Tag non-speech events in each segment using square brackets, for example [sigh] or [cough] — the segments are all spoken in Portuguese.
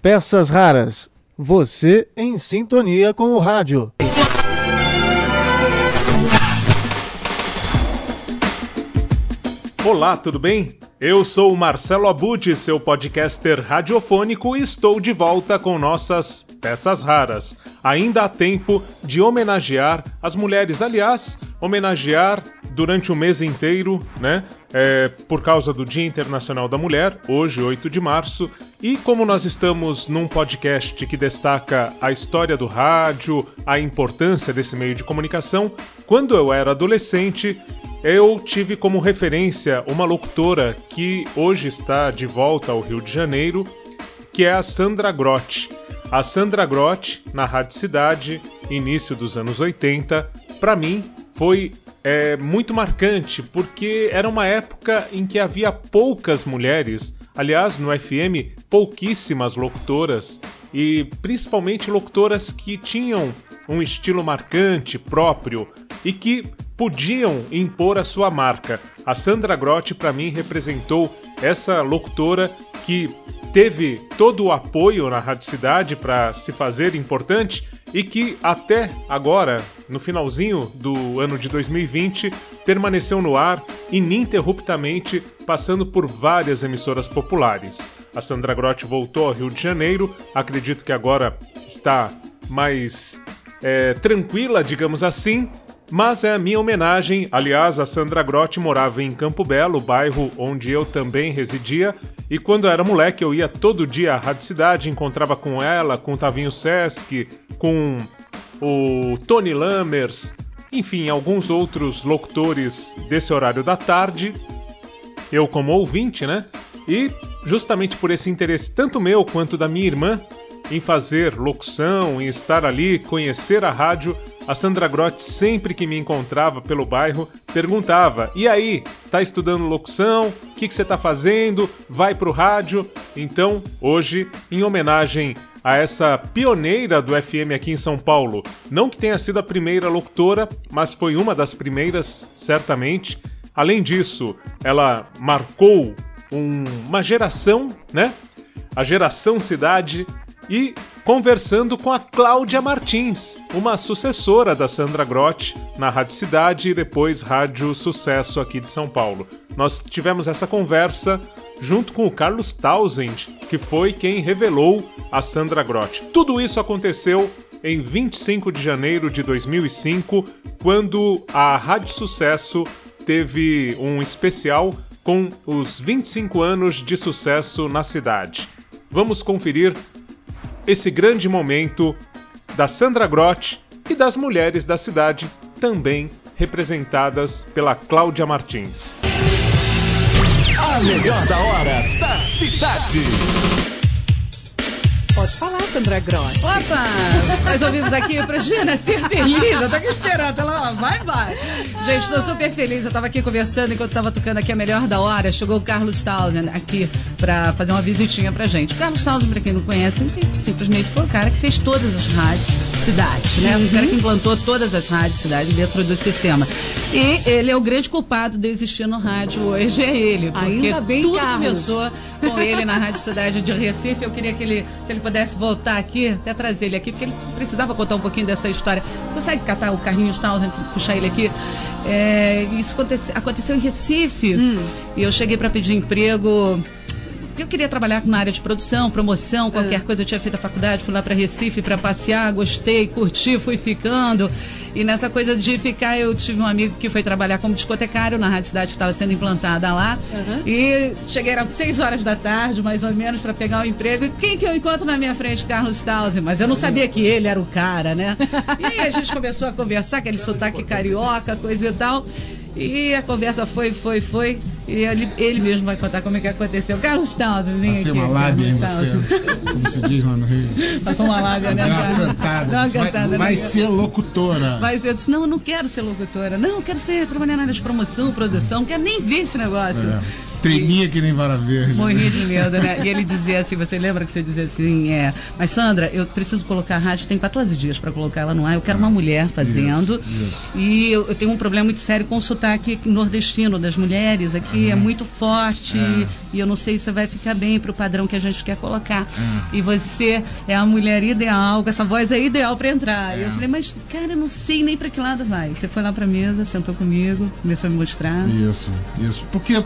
Peças raras. Você em sintonia com o rádio. Olá, tudo bem? Eu sou o Marcelo Abud, seu podcaster radiofônico, e estou de volta com nossas peças raras. Ainda há tempo de homenagear as mulheres, aliás, homenagear durante o mês inteiro, né? É, por causa do Dia Internacional da Mulher, hoje, 8 de março. E como nós estamos num podcast que destaca a história do rádio, a importância desse meio de comunicação, quando eu era adolescente, eu tive como referência uma locutora que hoje está de volta ao Rio de Janeiro, que é a Sandra Grotti. A Sandra Grotti, na Rádio Cidade, início dos anos 80, para mim foi é, muito marcante, porque era uma época em que havia poucas mulheres, aliás, no FM, pouquíssimas locutoras, e principalmente locutoras que tinham um estilo marcante, próprio, e que podiam impor a sua marca. A Sandra Grotti, para mim, representou essa locutora que teve todo o apoio na Rádio Cidade para se fazer importante e que até agora, no finalzinho do ano de 2020, permaneceu no ar ininterruptamente, passando por várias emissoras populares. A Sandra Grotti voltou ao Rio de Janeiro, acredito que agora está mais é, tranquila, digamos assim, mas é a minha homenagem. Aliás, a Sandra Grotti morava em Campo Belo, bairro onde eu também residia, e quando eu era moleque eu ia todo dia à Rádio Cidade, encontrava com ela, com o Tavinho Sesc, com o Tony Lammers, enfim, alguns outros locutores desse horário da tarde. Eu como ouvinte, né? E justamente por esse interesse tanto meu quanto da minha irmã em fazer locução, em estar ali, conhecer a rádio, a Sandra Grotti, sempre que me encontrava pelo bairro, perguntava: E aí, tá estudando locução? O que, você tá fazendo? Vai pro rádio? Então, hoje, em homenagem a essa pioneira do FM aqui em São Paulo, não que tenha sido a primeira locutora, mas foi uma das primeiras, certamente. Além disso, ela marcou um, uma geração, né? A geração cidade e conversando com a Cláudia Martins, uma sucessora da Sandra Grotti na Rádio Cidade e depois Rádio Sucesso aqui de São Paulo. Nós tivemos essa conversa junto com o Carlos Tausend, que foi quem revelou a Sandra Grotti. Tudo isso aconteceu em 25 de janeiro de 2005, quando a Rádio Sucesso teve um especial com os 25 anos de sucesso na cidade. Vamos conferir esse grande momento da Sandra Grotti e das mulheres da cidade, também representadas pela Cláudia Martins. A melhor da hora da cidade. Pode falar, Sandra Grotti. Opa! Nós ouvimos aqui pra Gina ser feliz. Eu tô aqui esperando. Ela, vai, vai. Gente, tô super feliz. Eu tava aqui conversando enquanto tava tocando aqui a melhor da hora. Chegou o Carlos Townsend aqui pra fazer uma visitinha pra gente. O Carlos Townsend, pra quem não conhece, simplesmente foi o cara que fez todas as rádios cidade, né? Uhum. O cara que implantou todas as rádios cidade dentro do sistema. E ele é o grande culpado de existir no rádio hoje, é ele. Porque Ainda bem, tudo Carlos. começou com ele na Rádio Cidade de Recife. Eu queria que ele, se ele pudesse voltar aqui, até trazer ele aqui, porque ele precisava contar um pouquinho dessa história. Consegue catar o Carlinhos Townsend, puxar ele aqui? É, isso aconteceu, aconteceu em Recife. Hum. E eu cheguei para pedir emprego eu queria trabalhar na área de produção, promoção, qualquer coisa. Eu tinha feito a faculdade, fui lá para Recife para passear, gostei, curti, fui ficando. E nessa coisa de ficar, eu tive um amigo que foi trabalhar como discotecário na Rádio Cidade que estava sendo implantada lá. Uhum. E cheguei às 6 horas da tarde, mais ou menos, para pegar o um emprego. E quem que eu encontro na minha frente? Carlos Tausen. Mas eu não sabia que ele era o cara, né? E aí a gente começou a conversar, aquele sotaque carioca, coisa e tal. E a conversa foi, foi, foi. E ele, ele mesmo vai contar como é que aconteceu. Carlos Townsend, vem Passei aqui. uma lábia em você, como se diz lá no Rio. Passou uma lábia, né? Uma cantada. Uma Vai- cantada, vai, né? ser locutora. Mas eu disse, não, eu não quero ser locutora. Não, eu quero ser, trabalhar na área de promoção, produção. Não quero nem ver esse negócio. É. Tremia que nem vara verde. Morria de medo, né? E ele dizia assim, você lembra que você dizia assim, é, mas Sandra, eu preciso colocar a rádio, tem 14 dias para colocar ela no ar, eu quero uma mulher fazendo. Isso, isso. E eu, eu tenho um problema muito sério com o sotaque nordestino das mulheres aqui, é muito forte e eu não sei se vai ficar bem pro padrão que a gente quer colocar. E você é a mulher ideal, com essa voz é ideal para entrar. E eu falei, mas cara, eu não sei nem para que lado vai. Você foi lá pra mesa, sentou comigo, começou a me mostrar. Isso, isso. Porque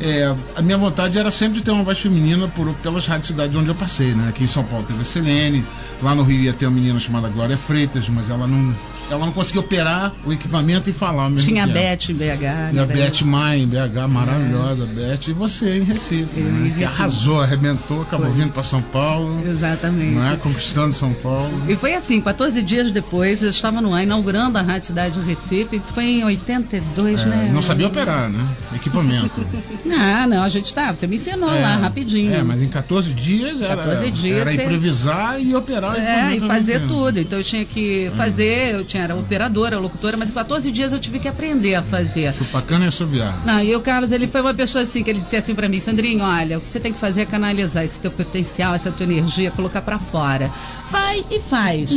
é, a minha vontade era sempre de ter uma voz feminina por, pelas rádios cidades onde eu passei, né? Aqui em São Paulo teve a Selene, lá no Rio ia ter uma menina chamada Glória Freitas, mas ela não, ela não conseguia operar o equipamento e falar mesmo Tinha a. Beth em BH. E a né? Beth Maia em BH, maravilhosa, Beth. E você em Recife, né? em que Recife. arrasou, arrebentou, acabou vindo para São Paulo, Exatamente. não é? conquistando São Paulo. E foi assim, 14 dias depois, eu estava no ar inaugurando a Rádio Cidade do Recife. Isso foi em 82, É, né? não sabia operar, né? Equipamento. [laughs] Ah, não, a gente tá. Você me ensinou lá rapidinho. É, mas em 14 dias era, 14 dias era você- improvisar e operar É, e fazer tudo. Então eu tinha que fazer, eu tinha era operadora, locutora, mas em 14 dias eu tive que aprender a fazer. Chupacana e assobiar. Não, e o Carlos, ele foi uma pessoa assim, que ele disse assim pra mim, Sandrinho, olha, o que você tem que fazer é canalizar esse teu potencial, essa tua energia, colocar pra fora. Vai e faz.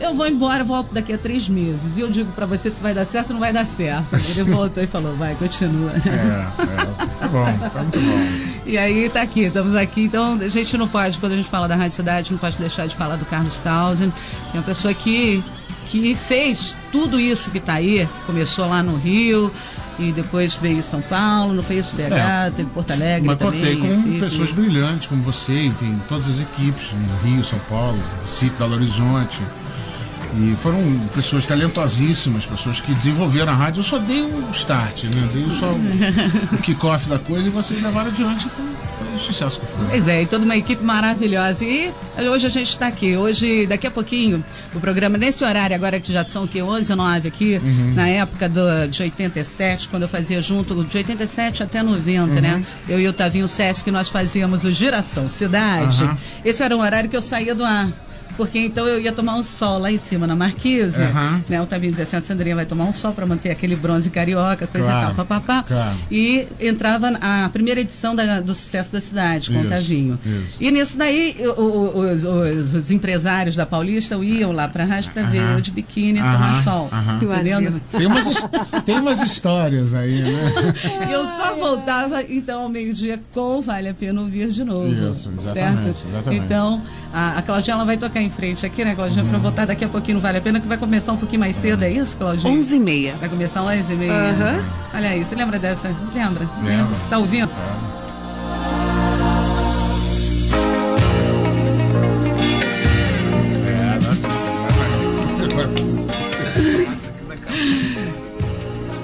Eu vou embora, volto daqui a três meses. E eu digo pra você se vai dar certo ou não vai dar certo. [laughs] Ele voltou e falou, vai, continua. É, é. Tá bom, tá muito bom. E aí tá aqui, estamos aqui. Então a gente não pode, quando a gente fala da Rádio Cidade, não pode deixar de falar do Carlos Townsend, que é uma pessoa que, que fez tudo isso que está aí. Começou lá no Rio e depois veio São Paulo, não foi isso BH, É. teve Porto Alegre Mas também. contei com pessoas brilhantes como você, enfim, todas as equipes, no Rio, São Paulo, Recife, Belo Horizonte. E foram pessoas talentosíssimas, pessoas que desenvolveram a rádio. Eu só dei o start, né? Dei só o, [laughs] o kickoff da coisa e vocês levaram adiante e foi, foi o sucesso que foi. Pois é, e toda uma equipe maravilhosa. E hoje a gente está aqui. Hoje, daqui a pouquinho, o programa, nesse horário agora que já são o quê? 11 9 aqui, Uhum. na época do, de 87, quando eu fazia junto, de 87 até 90, né? Uhum. Eu e o Tavinho Sesc, nós fazíamos o Giração Cidade. Aham. Esse era um horário que eu saía do ar. Porque então eu ia tomar um sol lá em cima na marquise. Aham. Né? O Tavinho dizia assim: a Sandrinha vai tomar um sol para manter aquele bronze carioca, coisa Claro, e tal, papapá. claro. E entrava a primeira edição da- do Sucesso da Cidade, com o Tavinho. isso. E nisso daí, o- o- os, os- os empresários da Paulista iam lá pra rádio pra ver Aham. eu de biquíni Aham, tomar sol. Entendendo? Tem umas, tem umas histórias aí, né? [laughs] Eu só voltava, então, ao meio-dia com Vale a Pena Ouvir de novo. Isso, exatamente, Certo? exatamente. Então, a, a Claudinha ela vai tocar em frente aqui, né, Claudinha? Pra voltar daqui a pouquinho no Vale a Pena, que vai começar um pouquinho mais cedo, é isso, Claudinha? 11 e meia. Vai começar às 11 e meia. Aham. Olha aí, você lembra dessa? Lembra? Lembro. Tá ouvindo?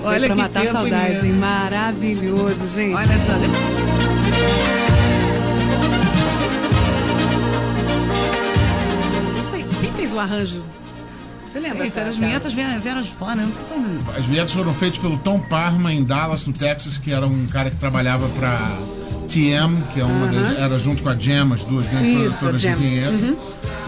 É, Olha pra que matar a tempo saudade. Maravilhoso, gente. Olha só. O arranjo? Você lembra? Cara? as vinhetas vieram, vieram de fora. Foi- As vinhetas foram feitas pelo Tom Parma em Dallas, no Texas, que era um cara que trabalhava para TM, que é uma das- era junto com a Jam, as duas grandes Isso, produtoras de vinhetas.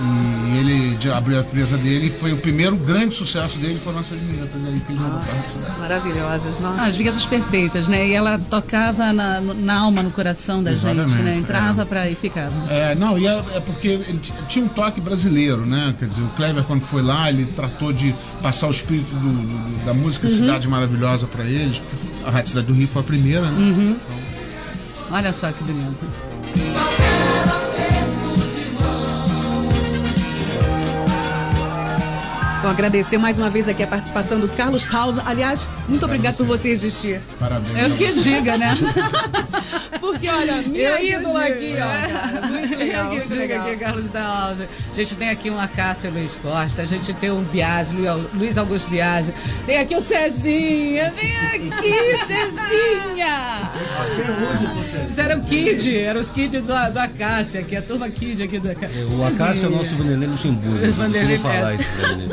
E ele abriu a empresa dele e foi o primeiro grande sucesso dele foram essas vinhetas pra rádio. Maravilhosas, nossa. Ah, as vinhetas perfeitas, né? E ela tocava na, na alma, no coração da gente, Exatamente, né? Entrava é. pra e ficava. É, não, e é, é porque ele tinha um toque brasileiro, né? Quer dizer, o Kleber, quando foi lá, ele tratou de passar o espírito do- do- da música Cidade Maravilhosa para eles, porque a Rádio Cidade do Rio foi a primeira, né? Olha só que bonito. Bom, agradecer mais uma vez aqui a participação do Carlos Tausa. Aliás, muito obrigado por você existir. Parabéns. Eu que diga, né? [laughs] Porque, olha, [laughs] minha Eu que ídola aqui, ó. Muito [laughs] legal, Eu que muito digo legal. aqui, Carlos Dalza. A gente tem aqui um Acácio Luiz Costa, a gente tem o Biasi, Lu- Luiz Augusto Biasi. Tem aqui o Cezinha. Vem aqui, [laughs] Cezinha! Até hoje eu sou sério. Isso era o Kid, era os Kids do, do Acácio aqui, a turma Kid aqui do Acácio. O Acácio é o nosso Vanderlei Luxemburgo. Eu Vanderlei falar isso pra ele.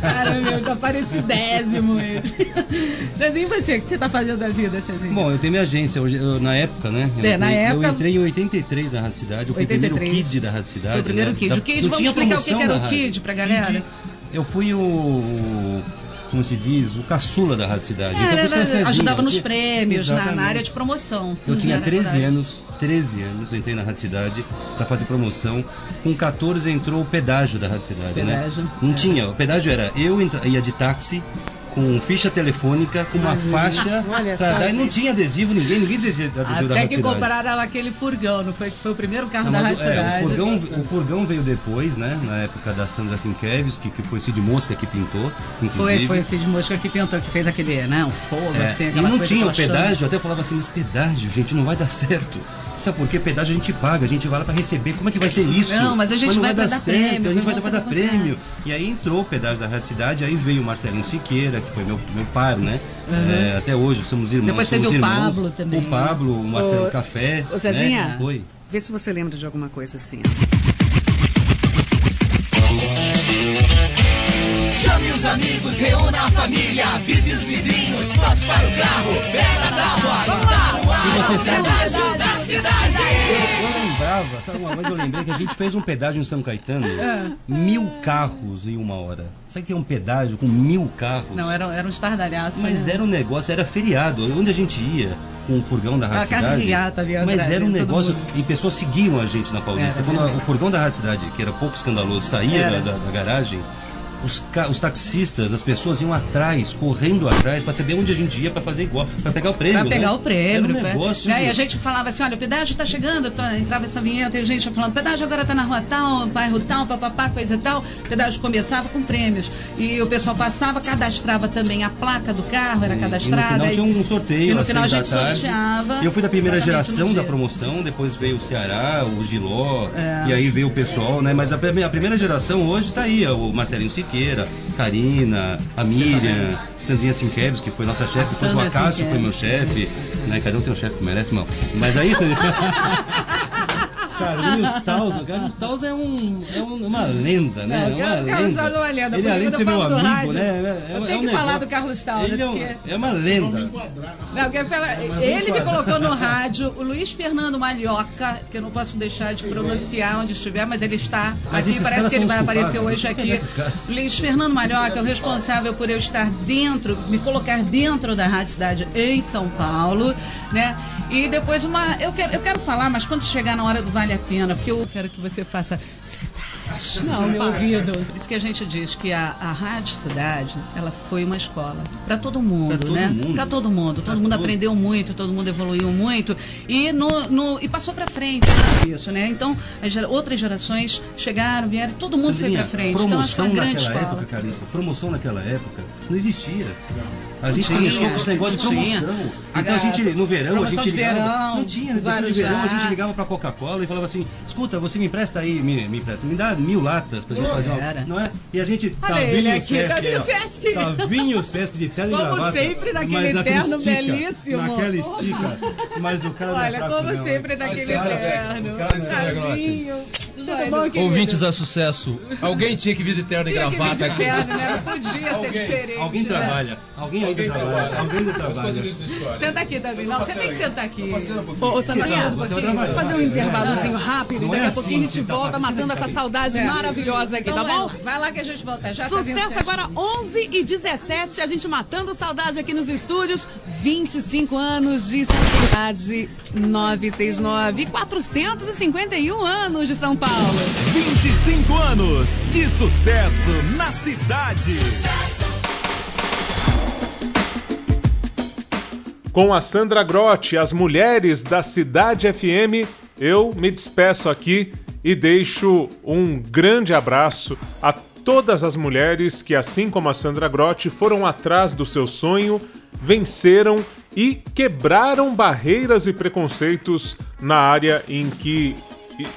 Cara, meu, tá parecidésimo ele. Cezinho, você, o que você tá fazendo da vida, Cezinho? Bom, eu tenho minha agência, hoje, eu- na época, né? Eu É, na entrei, época- Eu entrei em 83 na Rádio Cidade, eu fui o primeiro 83. kid da Rádio Cidade. Foi o primeiro né? kid. Da- O kid, vamos explicar o que era o kid pra galera. Kid, eu fui o, como se diz, o caçula da Rádio Cidade. Por isso que era- ajudava eu nos prêmios, na, na área de promoção. Eu tinha Era 13 verdade. anos, 13 anos, entrei na Rádio Cidade para fazer promoção. Com 14 entrou o pedágio da Rádio Cidade, Pedágio, né? Não é. tinha, o pedágio era eu ia de táxi com ficha telefônica, com uma faixa Olha pra só, dar, e não tinha adesivo, ninguém, ninguém adesivo da Até que Cidade. compraram aquele furgão, não foi? Que foi o primeiro carro Não, da mas Rádio o- é, Cidade. o, furgão, o furgão veio depois, né? Na época da Sandra Sinkevski, que foi Cid Mosca que pintou, Foi, inclusive. foi o Cid Mosca que pintou, que fez aquele, né? Um fogo, É, assim, e não tinha o pedágio, eu até falava assim, mas pedágio, gente, não vai dar certo. Sabe por quê? Pedágio a gente paga, a gente vai lá pra receber. Como é que vai ser isso? Não, mas a gente não vai vai, dar dar certo, prêmio, a gente vai, vai dar prêmio. E aí entrou o pedágio da Rádio Cidade, aí veio o Marcelinho Siqueira, que foi meu, meu par, né? É, até hoje somos irmãos. Depois teve o irmãos. Pablo também. O Pablo, o Marcelo Ô, Café. ô, Zezinha. Né? Oi. Vê se você lembra de alguma coisa assim. Chame os amigos, reúna a família, avise os vizinhos, todos para o carro, Bela Tábua está no ar. E você sabe- cidade. Eu lembrava, sabe uma vez eu lembrei que a gente fez um pedágio em São Caetano, É. mil carros em uma hora. Sabe que é um pedágio com mil carros? Não, era, era um estardalhaço. Mas né? era um negócio, era feriado. Onde a gente ia com o furgão da Rádio Cidade. carreata ali Mas era um todo negócio. E pessoas seguiam a gente na Paulista. Era Quando a- verdade. o furgão da Rádio Cidade, que era pouco escandaloso, saía da, da- da garagem. Os, os taxistas, as pessoas iam atrás, correndo atrás, para saber onde a gente ia para fazer igual, para pegar o prêmio. Pra pegar né? o prêmio. Era um pra- negócio. né? E a gente falava assim, olha, o pedágio tá chegando, entrava essa vinheta e a gente ia falando, pedágio agora tá na rua tal, bairro tal, papapá, coisa tal. O pedágio começava com prêmios. E o pessoal passava, cadastrava também a placa do carro, era E- cadastrada. E no final tinha um sorteio E no final a gente tarde. sorteava. Eu fui da primeira geração da promoção, depois veio o Ceará, o Giló, É. e aí veio o pessoal, né? Mas a, a primeira geração hoje tá aí, ó, o Marcelinho Siqueira, Karina, a Miriam, Sandrinha Sinkeves, que foi nossa chefe, depois o Acácio foi meu chefe, né? Cada um tem um chefe que merece, mal. Mas aí, Sandrinha... [laughs] Carlinhos Taus, o Carlinhos Taus é, um, é um- uma lenda, né? Não, É uma Carlos Carlos. Taus é uma lenda. Ele, além de ser eu meu falo do amigo, rádio, né? É, eu é, tenho é um que falar negócio- do Carlos Taus, Ele é, um- porque- é uma lenda. Não, porque fala- ele me colocou no rádio, o Luiz Fernando Malhoca, que eu não posso deixar de pronunciar onde estiver, mas ele está Mas aqui, parece que ele vai aparecer hoje aqui. Luiz Fernando Malhoca é o responsável por eu estar dentro, me colocar dentro da Rádio Cidade em São Paulo, né? E depois uma. Eu quero, eu quero falar, mas quando chegar na hora do Vale a Pena, porque eu quero que você faça cidade no meu ouvido. Por isso que a gente diz que a, a Rádio Cidade, ela foi uma escola para todo mundo, Pra todo né? Para todo mundo. Todo mundo aprendeu muito, todo mundo evoluiu muito e, no, no- e passou para frente isso, né? Então, as gera- outras gerações chegaram, vieram, todo mundo foi Sandrinha, para frente. Então, acho que foi promoção uma grande naquela escola. época, Carissa, promoção naquela época não existia. A gente tinha, começou com esse negócio de não tinha. promoção. Então a gente, no verão, a Promoção gente ligava. verão, não tinha, promoção de verão, a gente ligava pra Coca-Cola e falava assim: escuta, você me empresta aí, me, me empresta, me dá mil latas pra gente fazer uma. Não é? E a gente. Olha ele Tavinho aqui, Sesc, Tavinho ó. Sesc. Tavinho Sesc de terno Como gravata. sempre, naquele terno estica, belíssimo. Naquela estica. Mas o cara não Olha, como não, sempre, naquele terno. o Ouvintes a sucesso. Alguém tinha que vir de terno e gravata aqui. terno, né? Não podia ser Alguém- diferente. Alguém né? trabalha. Alguém trabalha. Alguém Vamos trabalha. continuar essa história. Senta aqui também. Não, você tem que sentar aqui. Um. Ô, Não, você vai vamos fazer um intervalozinho rápido e Não é daqui a assim pouquinho a gente que tá volta matando essa saudade maravilhosa aqui, tá bom? Vai lá que a gente volta. Já tá Sucesso agora 11 e 17, a gente matando saudade aqui nos estúdios. 25 anos de cidade 969, 451 anos de São Paulo. 25 anos de sucesso na cidade. Com a Sandra Grotti, as mulheres da Cidade FM, eu me despeço aqui e deixo um grande abraço a todas as mulheres que, assim como a Sandra Grotti, foram atrás do seu sonho, venceram e quebraram barreiras e preconceitos na área em que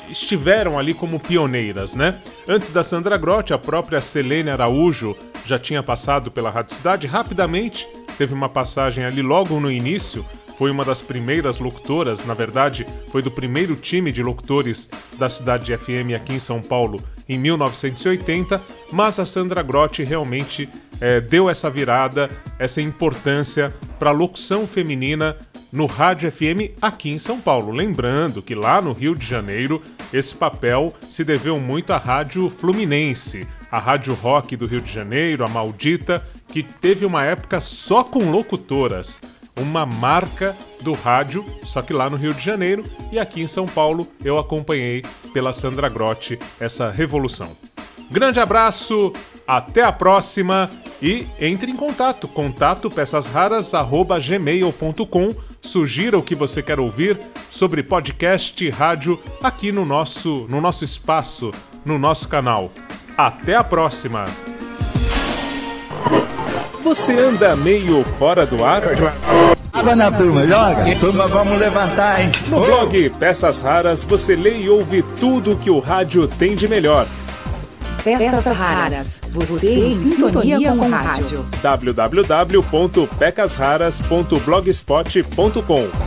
estiveram ali como pioneiras, né? Antes da Sandra Grotti, a própria Selene Araújo já tinha passado pela Rádio Cidade. Rapidamente, teve uma passagem ali logo no início, foi uma das primeiras locutoras, na verdade, foi do primeiro time de locutores da Cidade FM aqui em São Paulo em 1980, mas a Sandra Grotti realmente eh, deu essa virada, essa importância para a locução feminina no Rádio FM aqui em São Paulo. Lembrando que lá no Rio de Janeiro esse papel se deveu muito à Rádio Fluminense, a Rádio Rock do Rio de Janeiro, a Maldita, que teve uma época só com locutoras. Uma marca do rádio, só que lá no Rio de Janeiro e aqui em São Paulo eu acompanhei pela Sandra Grotti essa revolução. Grande abraço, até a próxima e entre em contato, contato peçasraras@gmail.com. Sugira o que você quer ouvir sobre podcast, rádio aqui no nosso no nosso espaço, no nosso canal. Até a próxima. Você anda meio fora do ar? Água na turma, joga. Turma, vamos levantar, hein? No blog Peças Raras você lê e ouve tudo que o rádio tem de melhor. Peças Raras. Você em sintonia com o rádio. www.pecasraras.blogspot.com